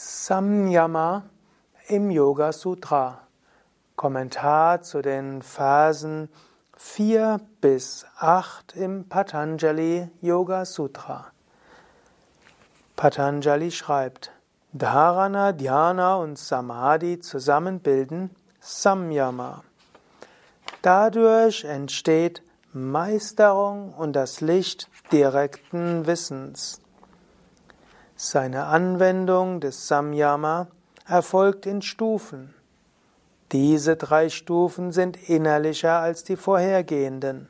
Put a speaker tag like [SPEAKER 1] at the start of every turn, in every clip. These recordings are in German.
[SPEAKER 1] Samyama im Yoga Sutra. Kommentar zu den Versen 4 bis 8 im Patanjali Yoga Sutra. Patanjali schreibt, Dharana, Dhyana und Samadhi zusammen bilden Samyama. Dadurch entsteht Meisterung und das Licht direkten Wissens. Seine Anwendung des Samyama erfolgt in Stufen. Diese drei Stufen sind innerlicher als die vorhergehenden.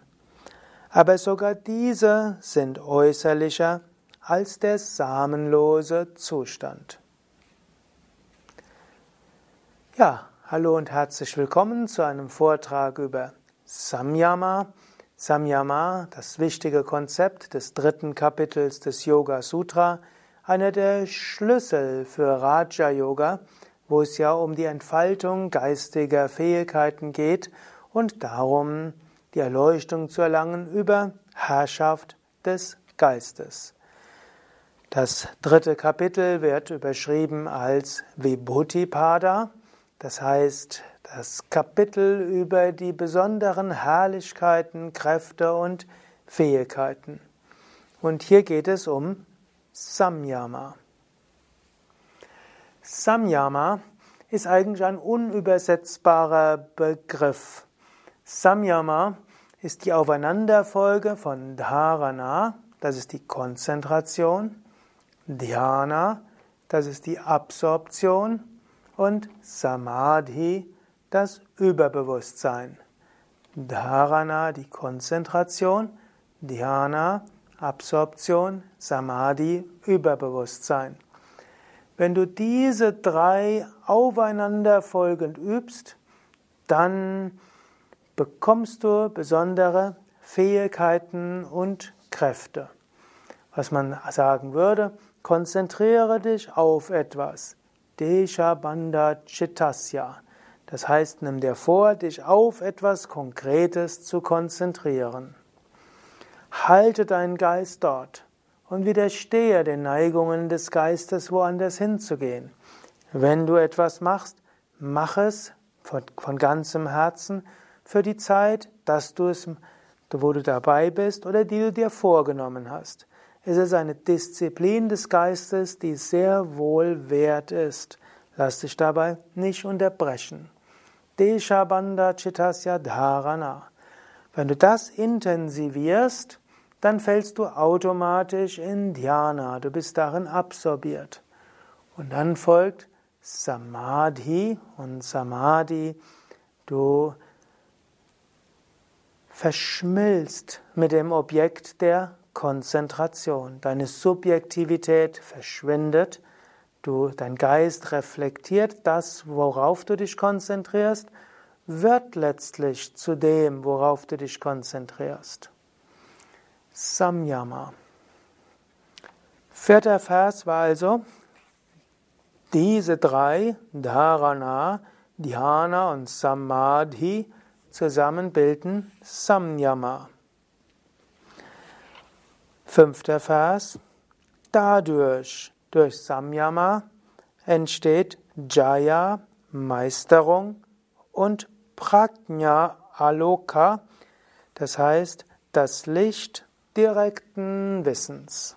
[SPEAKER 1] Aber sogar diese sind äußerlicher als der samenlose Zustand. Ja, hallo und herzlich willkommen zu einem Vortrag über Samyama. Samyama, das wichtige Konzept des dritten Kapitels des Yoga Sutra, einer der Schlüssel für Raja Yoga, wo es ja um die Entfaltung geistiger Fähigkeiten geht und darum, die Erleuchtung zu erlangen über Herrschaft des Geistes. Das dritte Kapitel wird überschrieben als Vibhuti-Pada, das heißt das Kapitel über die besonderen Herrlichkeiten, Kräfte und Fähigkeiten. Und hier geht es um Samyama. Samyama ist eigentlich ein unübersetzbarer Begriff. Samyama ist die Aufeinanderfolge von Dharana, das ist die Konzentration, Dhyana, das ist die Absorption und Samadhi, das Überbewusstsein. Dharana, die Konzentration, Dhyana, Absorption, Samadhi, Überbewusstsein. Wenn du diese drei aufeinanderfolgend übst, dann bekommst du besondere Fähigkeiten und Kräfte. Was man sagen würde, konzentriere dich auf etwas. Desha Bandha Chittasya. Das heißt, nimm dir vor, dich auf etwas Konkretes zu konzentrieren. Halte deinen Geist dort und widerstehe den Neigungen des Geistes, woanders hinzugehen. Wenn du etwas machst, mach es von, von ganzem Herzen für die Zeit, dass du es, wo du dabei bist oder die du dir vorgenommen hast. Es ist eine Disziplin des Geistes, die sehr wohl wert ist. Lass dich dabei nicht unterbrechen. Deshabanda Chittasya Dharana. Wenn du das intensivierst, dann fällst du automatisch in Dhyana, du bist darin absorbiert. Und dann folgt Samadhi und Samadhi, du verschmilzt mit dem Objekt der Konzentration. Deine Subjektivität verschwindet, du, dein Geist reflektiert das, worauf du dich konzentrierst wird letztlich zu dem, worauf du dich konzentrierst. Samyama. Vierter Vers war also, diese drei, Dharana, Dhyana und Samadhi, zusammen bilden Samyama. Fünfter Vers, dadurch, durch Samyama, entsteht Jaya, Meisterung und Prajna Aloka, das heißt das Licht direkten Wissens.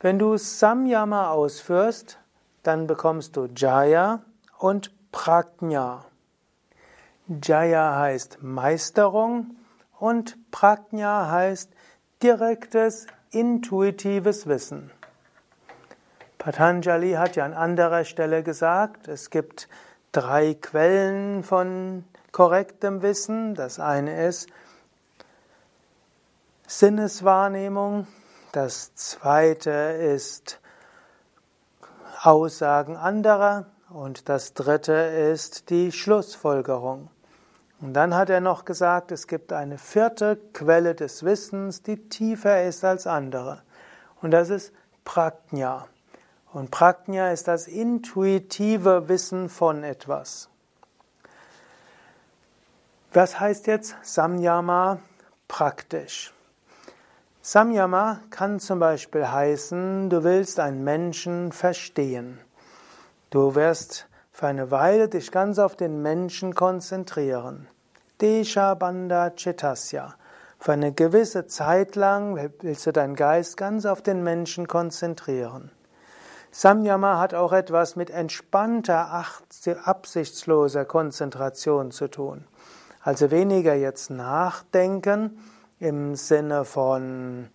[SPEAKER 1] Wenn du Samyama ausführst, dann bekommst du Jaya und Prajna. Jaya heißt Meisterung und Prajna heißt direktes, intuitives Wissen. Patanjali hat ja an anderer Stelle gesagt, es gibt drei Quellen von korrektem Wissen. Das eine ist Sinneswahrnehmung, das zweite ist Aussagen anderer und das dritte ist die Schlussfolgerung. Und dann hat er noch gesagt, es gibt eine vierte Quelle des Wissens, die tiefer ist als andere. Und das ist Prajna. Und Prajna ist das intuitive Wissen von etwas. Was heißt jetzt Samyama praktisch? Samyama kann zum Beispiel heißen, du willst einen Menschen verstehen. Du wirst für eine Weile dich ganz auf den Menschen konzentrieren. Desha Bandha Chitasya. Für eine gewisse Zeit lang willst du deinen Geist ganz auf den Menschen konzentrieren. Samyama hat auch etwas mit entspannter, absichtsloser Konzentration zu tun. Also weniger jetzt nachdenken im Sinne von,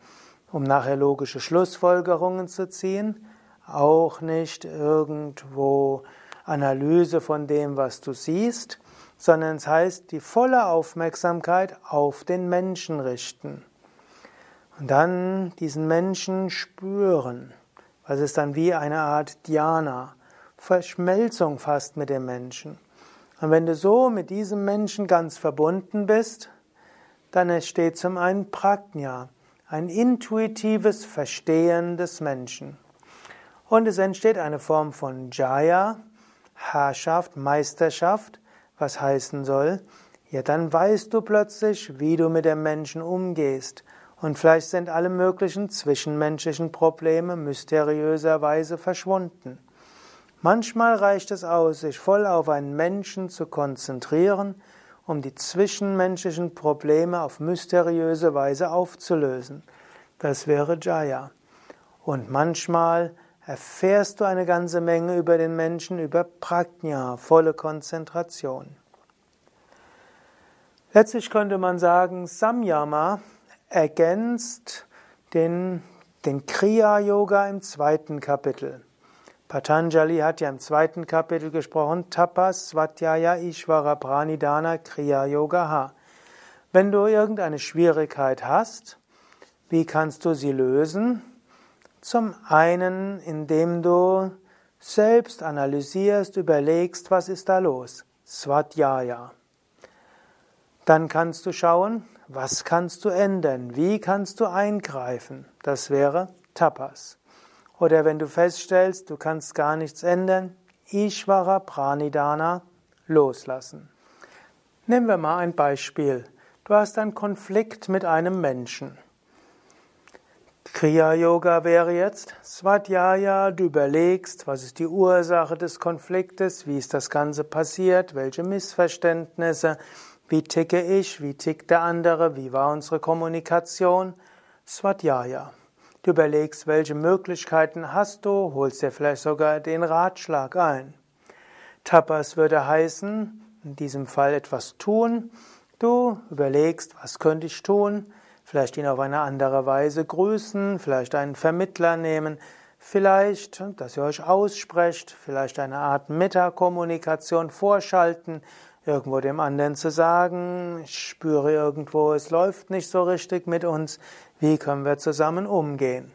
[SPEAKER 1] um nachher logische Schlussfolgerungen zu ziehen, auch nicht irgendwo Analyse von dem, was du siehst, sondern es heißt, die volle Aufmerksamkeit auf den Menschen richten. Und dann diesen Menschen spüren. Es ist dann wie eine Art Dhyana, Verschmelzung fast mit dem Menschen. Und wenn du so mit diesem Menschen ganz verbunden bist, dann entsteht zum einen Prajna, ein intuitives Verstehen des Menschen. Und es entsteht eine Form von Jaya, Herrschaft, Meisterschaft, was heißen soll, ja, dann weißt du plötzlich, wie du mit dem Menschen umgehst. Und vielleicht sind alle möglichen zwischenmenschlichen Probleme mysteriöserweise verschwunden. Manchmal reicht es aus, sich voll auf einen Menschen zu konzentrieren, um die zwischenmenschlichen Probleme auf mysteriöse Weise aufzulösen. Das wäre Jaya. Und manchmal erfährst du eine ganze Menge über den Menschen, über Prajna, volle Konzentration. Letztlich könnte man sagen, Samyama ergänzt den, den Kriya-Yoga im zweiten Kapitel. Patanjali hat ja im zweiten Kapitel gesprochen, Tapas, Svatyaya, Ishvara, Pranidhana, Kriya Yoga Ha. Wenn du irgendeine Schwierigkeit hast, wie kannst du sie lösen? Zum einen, indem du selbst analysierst, überlegst, was ist da los. Svatyaya. Dann kannst du schauen, was kannst du ändern? Wie kannst du eingreifen? Das wäre Tapas. Oder wenn du feststellst, du kannst gar nichts ändern, Ishvara Pranidhana, loslassen. Nehmen wir mal ein Beispiel. Du hast einen Konflikt mit einem Menschen. Kriya Yoga wäre jetzt Swadhyaya, du überlegst, was ist die Ursache des Konfliktes, wie ist das Ganze passiert, welche Missverständnisse, wie ticke ich? Wie tickt der andere? Wie war unsere Kommunikation? Swadhyaya. Du überlegst, welche Möglichkeiten hast du, holst dir vielleicht sogar den Ratschlag ein. Tapas würde heißen, in diesem Fall etwas tun. Du überlegst, was könnte ich tun? Vielleicht ihn auf eine andere Weise grüßen, vielleicht einen Vermittler nehmen, vielleicht, dass ihr euch aussprecht, vielleicht eine Art Metakommunikation vorschalten, irgendwo dem anderen zu sagen, ich spüre irgendwo, es läuft nicht so richtig mit uns, wie können wir zusammen umgehen?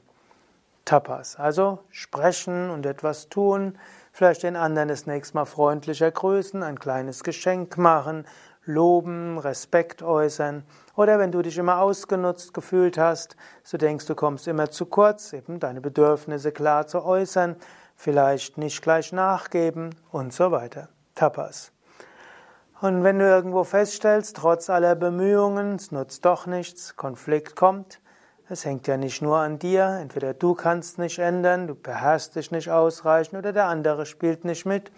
[SPEAKER 1] Tapas, also sprechen und etwas tun, vielleicht den anderen das nächste Mal freundlicher grüßen, ein kleines Geschenk machen, loben, Respekt äußern. Oder wenn du dich immer ausgenutzt gefühlt hast, so denkst, du kommst immer zu kurz, eben deine Bedürfnisse klar zu äußern, vielleicht nicht gleich nachgeben und so weiter. Tapas. Und wenn du irgendwo feststellst, trotz aller Bemühungen, es nutzt doch nichts, Konflikt kommt, es hängt ja nicht nur an dir, entweder du kannst nicht ändern, du beherrschst dich nicht ausreichend oder der andere spielt nicht mit.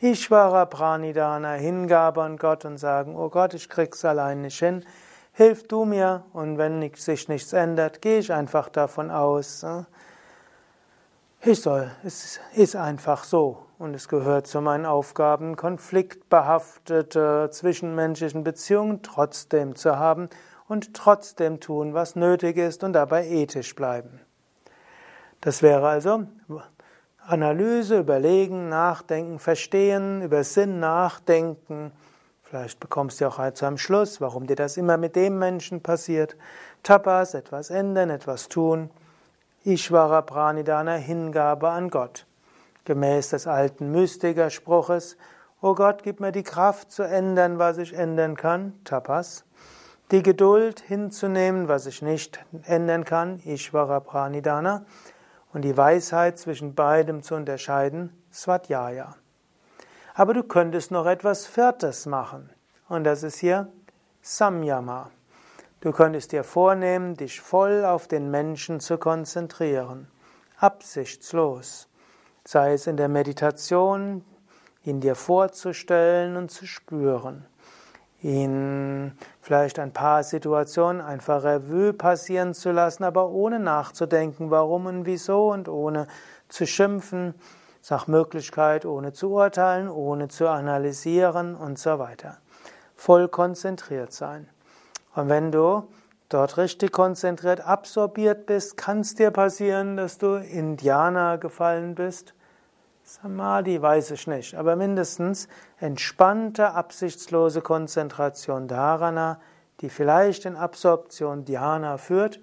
[SPEAKER 1] Ishvara Pranidhana, Hingabe an Gott und sagen, oh Gott, ich krieg's allein nicht hin, hilf du mir und wenn sich nichts ändert, gehe ich einfach davon aus, ich soll, es ist einfach so. Und es gehört zu meinen Aufgaben, konfliktbehaftete zwischenmenschlichen Beziehungen trotzdem zu haben und trotzdem tun, was nötig ist und dabei ethisch bleiben. Das wäre also Analyse, Überlegen, Nachdenken, Verstehen, über Sinn nachdenken. Vielleicht bekommst du auch zu einem Schluss, warum dir das immer mit dem Menschen passiert. Tapas, etwas ändern, etwas tun. Ishvara Pranidhana, Hingabe an Gott. Gemäß des alten Mystikerspruches, O Gott, gib mir die Kraft zu ändern, was ich ändern kann, Tapas. Die Geduld hinzunehmen, was ich nicht ändern kann, Ishvara Pranidhana. Und die Weisheit zwischen beidem zu unterscheiden, Swadhyaya. Aber du könntest noch etwas Viertes machen. Und das ist hier Samyama. Du könntest dir vornehmen, dich voll auf den Menschen zu konzentrieren, absichtslos. sei es in der Meditation, ihn dir vorzustellen und zu spüren, ihn vielleicht ein paar Situationen einfach Revue passieren zu lassen, aber ohne nachzudenken, warum und wieso und ohne zu schimpfen, nach Möglichkeit ohne zu urteilen, ohne zu analysieren und so weiter. Voll konzentriert sein. Und wenn du dort richtig konzentriert absorbiert bist, kann es dir passieren, dass du Indianer gefallen bist. Samadhi weiß ich nicht, aber mindestens entspannte, absichtslose Konzentration Dharana, die vielleicht in Absorption Dhyana führt.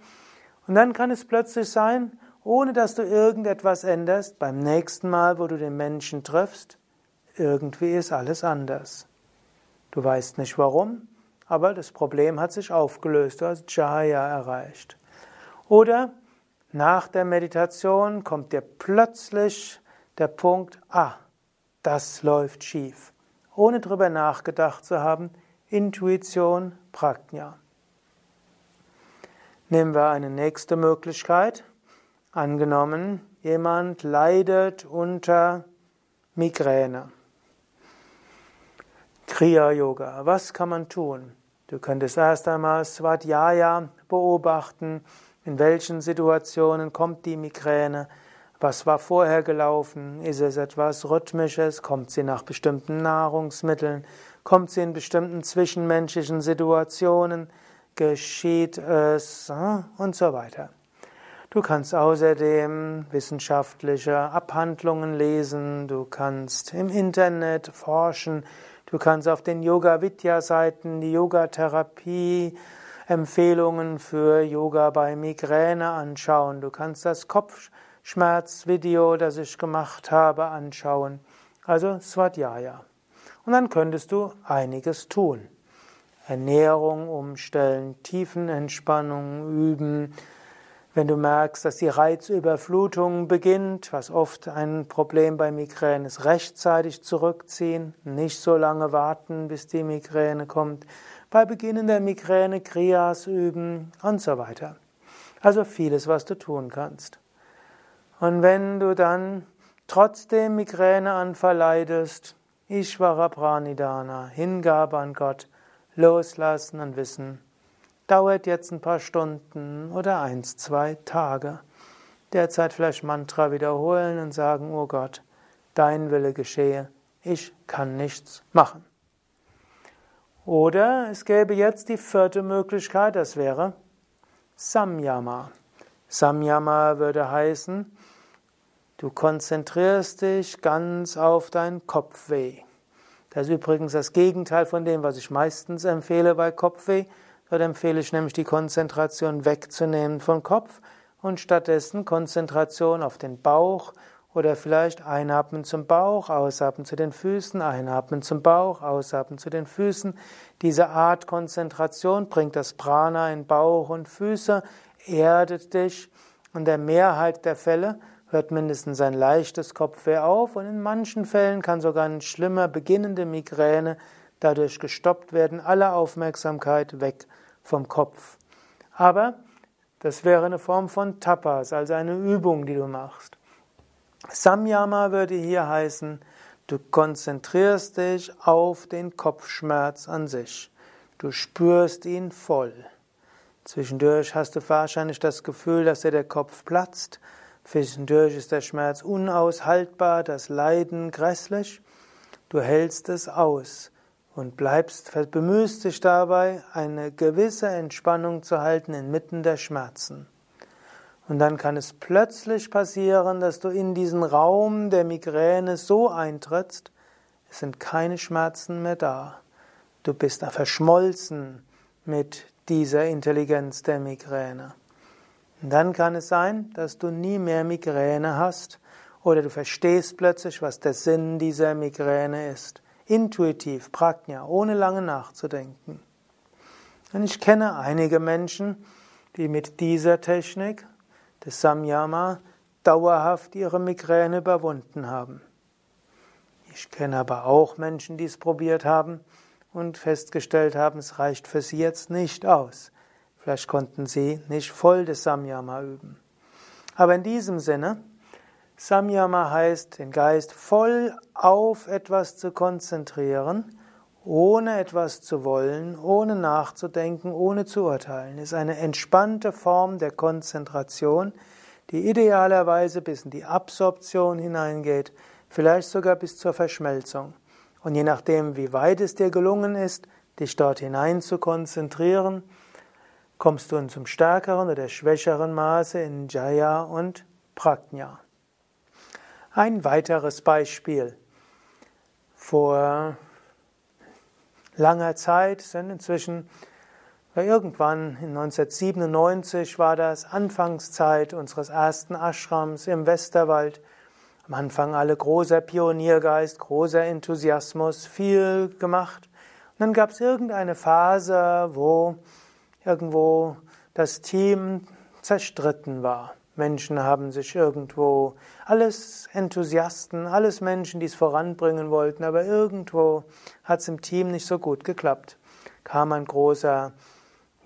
[SPEAKER 1] Und dann kann es plötzlich sein, ohne dass du irgendetwas änderst, beim nächsten Mal, wo du den Menschen triffst, irgendwie ist alles anders. Du weißt nicht warum, aber das Problem hat sich aufgelöst, du hast Jaya erreicht. Oder nach der Meditation kommt dir plötzlich der Punkt, ah, das läuft schief. Ohne drüber nachgedacht zu haben, Intuition, Prajna. Nehmen wir eine nächste Möglichkeit. Angenommen, jemand leidet unter Migräne. Kriya Yoga. Was kann man tun? Du könntest erst einmal Svadhyaya beobachten. In welchen Situationen kommt die Migräne? Was war vorher gelaufen? Ist es etwas Rhythmisches? Kommt sie nach bestimmten Nahrungsmitteln? Kommt sie in bestimmten zwischenmenschlichen Situationen? Geschieht es? Hm, und so weiter. Du kannst außerdem wissenschaftliche Abhandlungen lesen, du kannst im Internet forschen, du kannst auf den Yoga Vidya Seiten die Yogatherapie Empfehlungen für Yoga bei Migräne anschauen, du kannst das Kopfschmerzvideo, das ich gemacht habe, anschauen. Also Svadhyaya. Und dann könntest du einiges tun. Ernährung umstellen, Tiefenentspannung üben, wenn du merkst, dass die Reizüberflutung beginnt, was oft ein Problem bei Migräne ist, rechtzeitig zurückziehen, nicht so lange warten, bis die Migräne kommt. Bei Beginn der Migräne Kriyas üben und so weiter. Also vieles, was du tun kannst. Und wenn du dann trotzdem Migräneanfall leidest, Ishvara Pranidana, Hingabe an Gott, loslassen und wissen, dauert jetzt ein paar Stunden oder eins, zwei Tage. Derzeit vielleicht Mantra wiederholen und sagen, oh Gott, dein Wille geschehe, ich kann nichts machen. Oder es gäbe jetzt die vierte Möglichkeit, das wäre Samyama. Samyama würde heißen, du konzentrierst dich ganz auf dein Kopfweh. Das ist übrigens das Gegenteil von dem, was ich meistens empfehle bei Kopfweh. Dort empfehle ich nämlich die Konzentration wegzunehmen vom Kopf und stattdessen Konzentration auf den Bauch oder vielleicht einatmen zum Bauch, ausatmen zu den Füßen, einatmen zum Bauch, ausatmen zu den Füßen. Diese Art Konzentration bringt das Prana in Bauch und Füße, erdet dich. Und der Mehrheit der Fälle hört mindestens ein leichtes Kopfweh auf und in manchen Fällen kann sogar eine schlimmer beginnende Migräne dadurch gestoppt werden, alle Aufmerksamkeit weg vom Kopf. Aber das wäre eine Form von Tapas, also eine Übung, die du machst. Samyama würde hier heißen, du konzentrierst dich auf den Kopfschmerz an sich. Du spürst ihn voll. Zwischendurch hast du wahrscheinlich das Gefühl, dass dir der Kopf platzt. Zwischendurch ist der Schmerz unaushaltbar, das Leiden grässlich. Du hältst es aus und bleibst, bemühst dich dabei, eine gewisse Entspannung zu halten inmitten der Schmerzen. Und dann kann es plötzlich passieren, dass du in diesen Raum der Migräne so eintrittst, es sind keine Schmerzen mehr da. Du bist verschmolzen mit dieser Intelligenz der Migräne. Dann kann es sein, dass du nie mehr Migräne hast oder du verstehst plötzlich, was der Sinn dieser Migräne ist intuitiv, Prajna, ohne lange nachzudenken. Und ich kenne einige Menschen, die mit dieser Technik des Samyama dauerhaft ihre Migräne überwunden haben. Ich kenne aber auch Menschen, die es probiert haben und festgestellt haben, es reicht für sie jetzt nicht aus. Vielleicht konnten sie nicht voll des Samyama üben. Aber in diesem Sinne, Samyama heißt, den Geist voll auf etwas zu konzentrieren, ohne etwas zu wollen, ohne nachzudenken, ohne zu urteilen. Ist eine entspannte Form der Konzentration, die idealerweise bis in die Absorption hineingeht, vielleicht sogar bis zur Verschmelzung. Und je nachdem, wie weit es dir gelungen ist, dich dort hinein zu konzentrieren, kommst du in zum stärkeren oder schwächeren Maße in Jaya und Prajna. Ein weiteres Beispiel. Vor langer Zeit sind inzwischen, irgendwann in 1997 war das Anfangszeit unseres ersten Ashrams im Westerwald. Am Anfang alle großer Pioniergeist, großer Enthusiasmus, viel gemacht. Und dann gab es irgendeine Phase, wo irgendwo das Team zerstritten war. Menschen haben sich irgendwo, alles Enthusiasten, alles Menschen, die es voranbringen wollten, aber irgendwo hat es im Team nicht so gut geklappt. Kam ein großer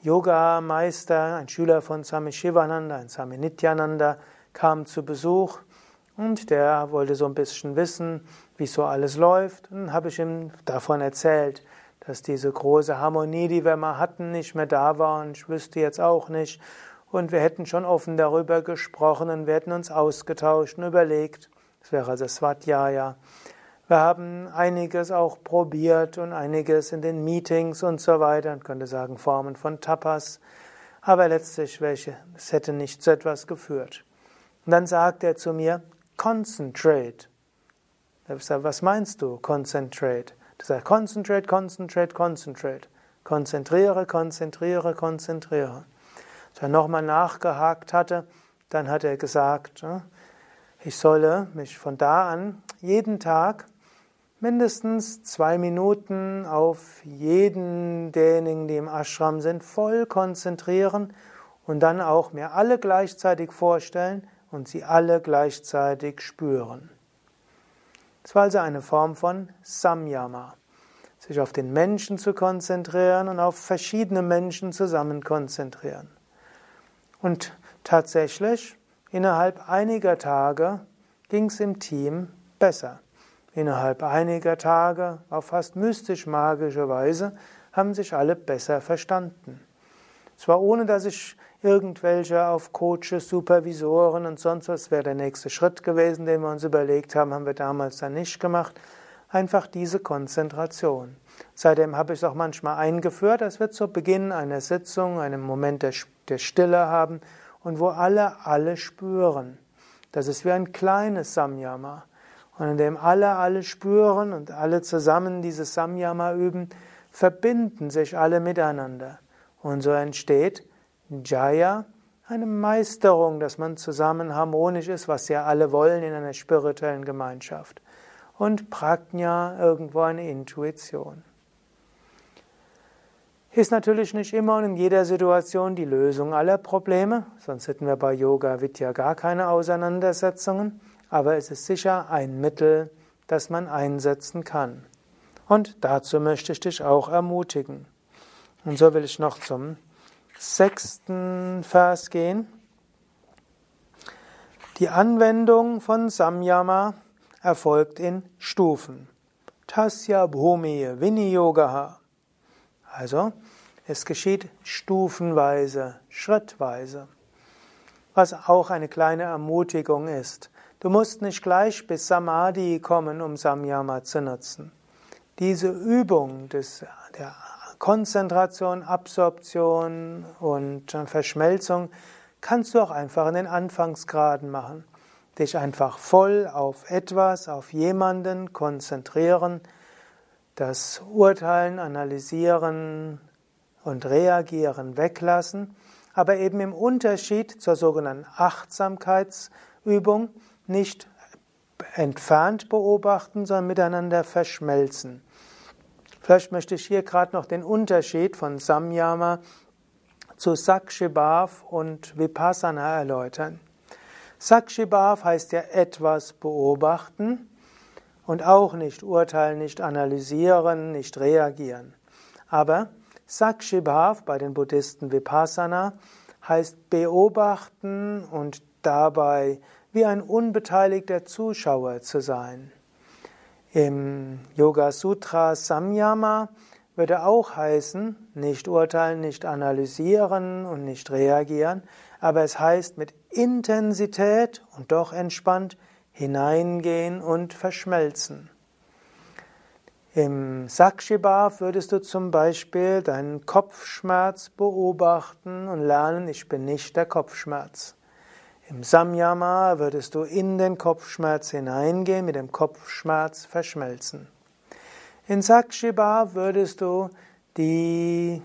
[SPEAKER 1] Yoga-Meister, ein Schüler von Swami Shivananda, ein Swami Nityananda, kam zu Besuch und der wollte so ein bisschen wissen, wie so alles läuft. Und habe ich ihm davon erzählt, dass diese große Harmonie, die wir mal hatten, nicht mehr da war und ich wüsste jetzt auch nicht, und wir hätten schon offen darüber gesprochen und wir hätten uns ausgetauscht und überlegt. Das wäre also Swadhyaya. Wir haben einiges auch probiert und einiges in den Meetings und so weiter. Man könnte sagen Formen von Tapas. Aber letztlich welche, es hätte nicht zu etwas geführt. Und dann sagt er zu mir, concentrate. Ich sage, was meinst du, concentrate? Er sagt, concentrate, concentrate, concentrate. Konzentriere, konzentriere, konzentriere. Als er nochmal nachgehakt hatte, dann hat er gesagt, ich solle mich von da an jeden Tag mindestens zwei Minuten auf jeden derjenigen, die im Ashram sind, voll konzentrieren und dann auch mir alle gleichzeitig vorstellen und sie alle gleichzeitig spüren. Es war also eine Form von Samyama, sich auf den Menschen zu konzentrieren und auf verschiedene Menschen zusammen konzentrieren. Und tatsächlich, innerhalb einiger Tage ging es im Team besser. Innerhalb einiger Tage, auf fast mystisch-magische Weise, haben sich alle besser verstanden. Zwar ohne, dass ich irgendwelche auf Coaches, Supervisoren und sonst was wäre der nächste Schritt gewesen, den wir uns überlegt haben, haben wir damals dann nicht gemacht. Einfach diese Konzentration. Seitdem habe ich es auch manchmal eingeführt, dass wir zu Beginn einer Sitzung einen Moment der, Stille haben und wo alle alle spüren. Das ist wie ein kleines Samyama. Und in dem alle alle spüren und alle zusammen dieses Samyama üben, verbinden sich alle miteinander. Und so entsteht Jaya, eine Meisterung, dass man zusammen harmonisch ist, was ja alle wollen in einer spirituellen Gemeinschaft. Und Prajna irgendwo eine Intuition. Ist natürlich nicht immer und in jeder Situation die Lösung aller Probleme, sonst hätten wir bei Yoga Vidya gar keine Auseinandersetzungen, aber es ist sicher ein Mittel, das man einsetzen kann. Und dazu möchte ich dich auch ermutigen. Und so will ich noch zum sechsten Vers gehen. Die Anwendung von Samyama erfolgt in Stufen. Tasya Bhumi Viniyogaha. Also, es geschieht stufenweise, schrittweise. Was auch eine kleine Ermutigung ist. Du musst nicht gleich bis Samadhi kommen, um Samyama zu nutzen. Diese Übung des, der Konzentration, Absorption und Verschmelzung kannst du auch einfach in den Anfangsgraden machen. Dich einfach voll auf etwas, auf jemanden konzentrieren, das Urteilen, Analysieren und Reagieren weglassen, aber eben im Unterschied zur sogenannten Achtsamkeitsübung nicht entfernt beobachten, sondern miteinander verschmelzen. Vielleicht möchte ich hier gerade noch den Unterschied von Samyama zu Sakshibhav und Vipassana erläutern. Sakshibhav heißt ja etwas beobachten und auch nicht urteilen, nicht analysieren, nicht reagieren. Aber Sakshibhav bei den Buddhisten Vipassana heißt beobachten und dabei wie ein unbeteiligter Zuschauer zu sein. Im Yoga Sutra Samyama würde auch heißen, nicht urteilen, nicht analysieren und nicht reagieren, aber es heißt mit Intensität und doch entspannt hineingehen und verschmelzen. Im Sakshibhav würdest du zum Beispiel deinen Kopfschmerz beobachten und lernen, ich bin nicht der Kopfschmerz. Im Samyama würdest du in den Kopfschmerz hineingehen, mit dem Kopfschmerz verschmelzen. In Sakshibha würdest du die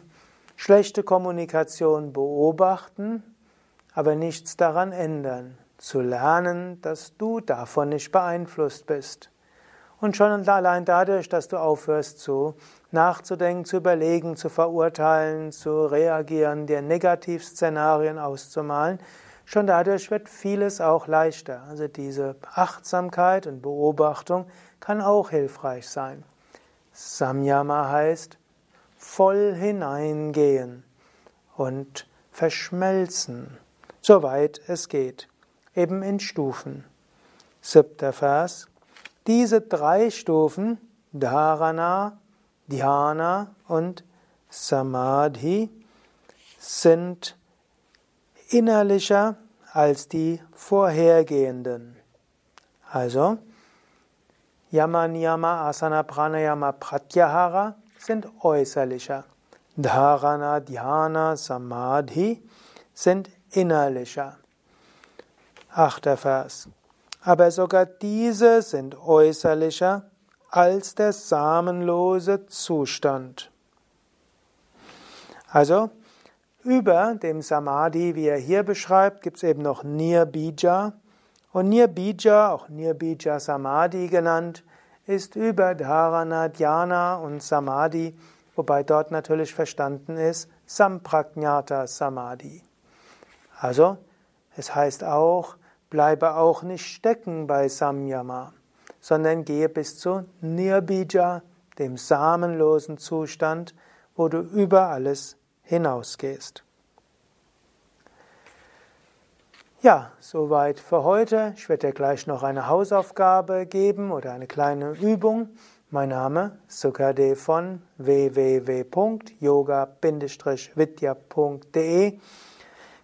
[SPEAKER 1] schlechte Kommunikation beobachten, aber nichts daran ändern. Zu lernen, dass du davon nicht beeinflusst bist. Und schon allein dadurch, dass du aufhörst zu nachzudenken, zu überlegen, zu verurteilen, zu reagieren, dir Negativszenarien auszumalen, Schon dadurch wird vieles auch leichter. Also diese Achtsamkeit und Beobachtung kann auch hilfreich sein. Samyama heißt voll hineingehen und verschmelzen, soweit es geht, eben in Stufen. Siebter Vers. Diese drei Stufen, Dharana, Dhyana und Samadhi, sind innerlicher als die vorhergehenden. Also, Yama, Niyama, Asana, Pranayama, Pratyahara sind äußerlicher. Dharana, Dhyana, Samadhi sind innerlicher. Achter Vers. Aber sogar diese sind äußerlicher als der samenlose Zustand. Also, über dem Samadhi, wie er hier beschreibt, gibt es eben noch Nirbija. Und Nirbija, auch Nirbija Samadhi genannt, ist über Dharana, Dhyana und Samadhi, wobei dort natürlich verstanden ist Samprajnata Samadhi. Also, es heißt auch, bleibe auch nicht stecken bei Samyama, sondern gehe bis zu Nirbija, dem samenlosen Zustand, wo du über alles hinausgehst. Ja, soweit für heute. Ich werde dir gleich noch eine Hausaufgabe geben oder eine kleine Übung. Mein Name Sukadev von www.yoga-vidya.de.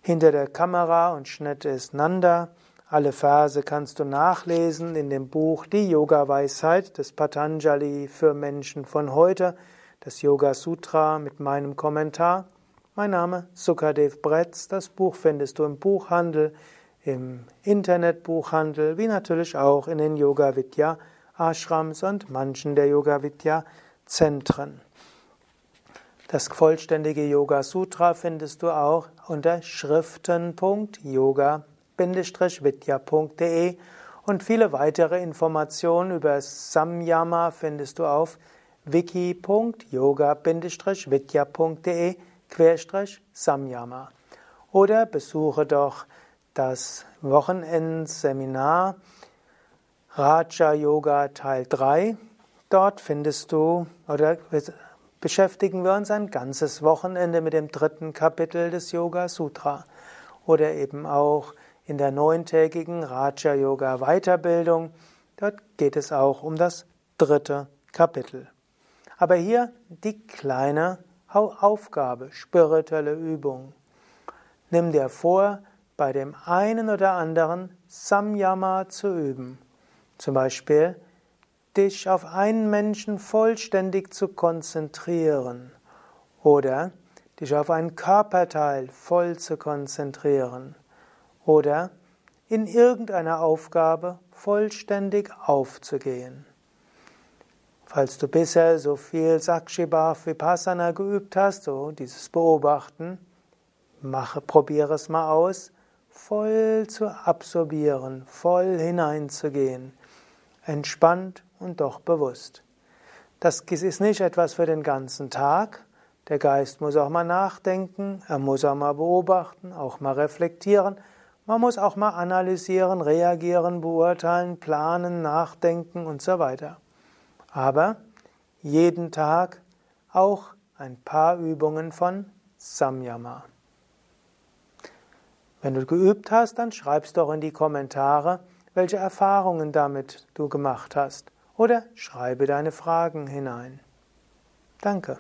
[SPEAKER 1] Hinter der Kamera und Schnitt ist Nanda. Alle Verse kannst du nachlesen in dem Buch Die Yoga-Weisheit des Patanjali für Menschen von heute, das Yoga Sutra mit meinem Kommentar. Mein Name Sukadev Bretz. Das Buch findest du im Buchhandel, im Internetbuchhandel, wie natürlich auch in den Yoga Vidya Ashrams und manchen der Yoga Vidya Zentren. Das vollständige Yoga Sutra findest du auch unter schriften.yoga-vidya.de und viele weitere Informationen über Samyama findest du auf wiki.yoga-vidya.de Querstrich Samyama. Oder besuche doch das Wochenendseminar Raja Yoga Teil 3. Dort findest du oder beschäftigen wir uns ein ganzes Wochenende mit dem dritten Kapitel des Yoga Sutra oder eben auch in der neuntägigen Raja Yoga Weiterbildung. Dort geht es auch um das dritte Kapitel. Aber hier die kleine Aufgabe, spirituelle Übung. Nimm dir vor, bei dem einen oder anderen Samyama zu üben. Zum Beispiel, dich auf einen Menschen vollständig zu konzentrieren oder dich auf einen Körperteil voll zu konzentrieren oder in irgendeiner Aufgabe vollständig aufzugehen. Falls du bisher so viel Sakshibhav Vipassana geübt hast, so dieses Beobachten, mache, probiere es mal aus, voll zu absorbieren, voll hineinzugehen, entspannt und doch bewusst. Das ist nicht etwas für den ganzen Tag. Der Geist muss auch mal nachdenken, er muss auch mal beobachten, auch mal reflektieren. Man muss auch mal analysieren, reagieren, beurteilen, planen, nachdenken und so weiter aber jeden Tag auch ein paar Übungen von Samyama. Wenn du geübt hast, dann schreibst doch in die Kommentare, welche Erfahrungen damit du gemacht hast. Oder schreibe deine Fragen hinein. Danke.